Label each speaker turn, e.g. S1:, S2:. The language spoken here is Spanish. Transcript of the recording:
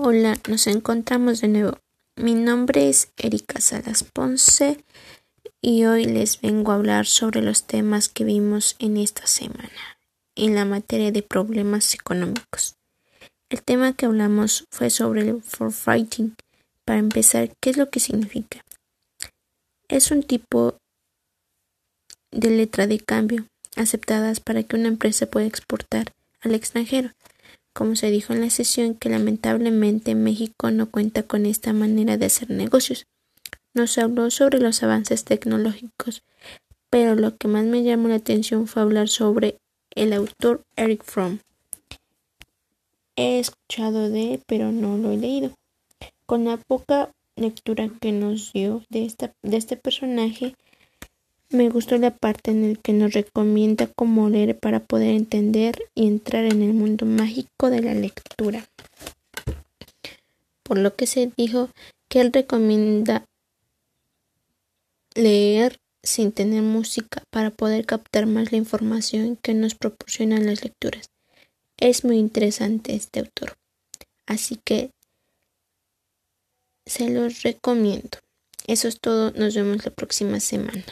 S1: Hola, nos encontramos de nuevo. Mi nombre es Erika Salas Ponce y hoy les vengo a hablar sobre los temas que vimos en esta semana en la materia de problemas económicos. El tema que hablamos fue sobre el forfaiting. Para empezar, ¿qué es lo que significa? Es un tipo de letra de cambio aceptadas para que una empresa pueda exportar al extranjero como se dijo en la sesión que lamentablemente México no cuenta con esta manera de hacer negocios. Nos habló sobre los avances tecnológicos, pero lo que más me llamó la atención fue hablar sobre el autor Eric Fromm. He escuchado de él, pero no lo he leído. Con la poca lectura que nos dio de, esta, de este personaje, me gustó la parte en la que nos recomienda cómo leer para poder entender y entrar en el mundo mágico de la lectura. Por lo que se dijo que él recomienda leer sin tener música para poder captar más la información que nos proporcionan las lecturas. Es muy interesante este autor. Así que se los recomiendo. Eso es todo. Nos vemos la próxima semana.